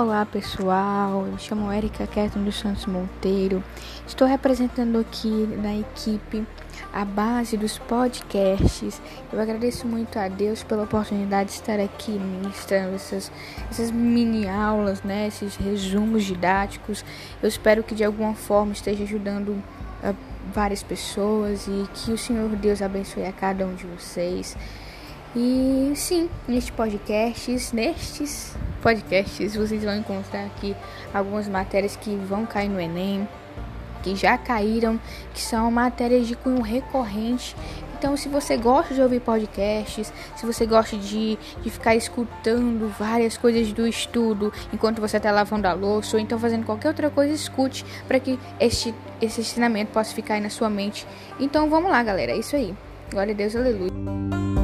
Olá, pessoal, eu me chamo Erika Keton dos Santos Monteiro, estou representando aqui na equipe a base dos podcasts. Eu agradeço muito a Deus pela oportunidade de estar aqui ministrando essas, essas mini aulas, né, esses resumos didáticos. Eu espero que de alguma forma esteja ajudando a várias pessoas e que o Senhor Deus abençoe a cada um de vocês. E sim, neste podcast, nestes podcasts, vocês vão encontrar aqui algumas matérias que vão cair no Enem, que já caíram, que são matérias de cunho recorrente. Então, se você gosta de ouvir podcasts, se você gosta de, de ficar escutando várias coisas do estudo enquanto você está lavando a louça ou então fazendo qualquer outra coisa, escute para que este, esse ensinamento possa ficar aí na sua mente. Então, vamos lá, galera. É isso aí. Glória a Deus, aleluia.